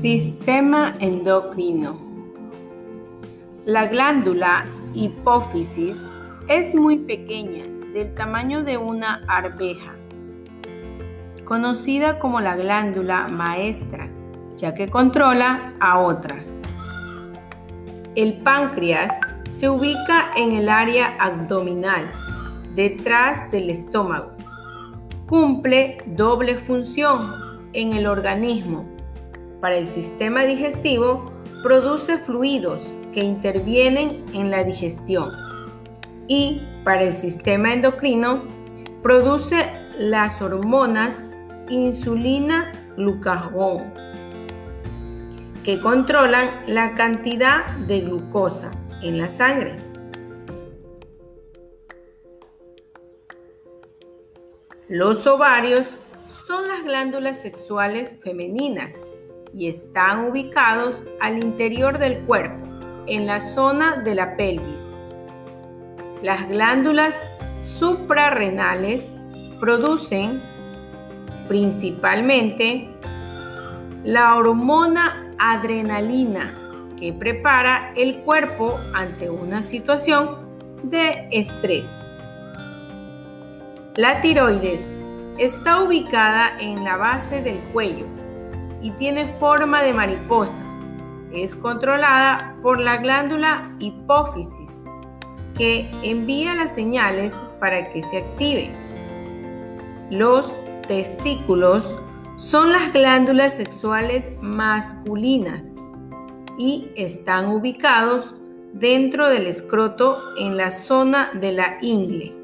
Sistema endocrino. La glándula hipófisis es muy pequeña, del tamaño de una arveja, conocida como la glándula maestra, ya que controla a otras. El páncreas se ubica en el área abdominal, detrás del estómago. Cumple doble función en el organismo. Para el sistema digestivo, produce fluidos que intervienen en la digestión. Y para el sistema endocrino, produce las hormonas insulina, glucagón, que controlan la cantidad de glucosa en la sangre. Los ovarios son las glándulas sexuales femeninas y están ubicados al interior del cuerpo, en la zona de la pelvis. Las glándulas suprarrenales producen principalmente la hormona adrenalina que prepara el cuerpo ante una situación de estrés. La tiroides está ubicada en la base del cuello y tiene forma de mariposa. Es controlada por la glándula hipófisis que envía las señales para que se active. Los testículos son las glándulas sexuales masculinas y están ubicados dentro del escroto en la zona de la ingle.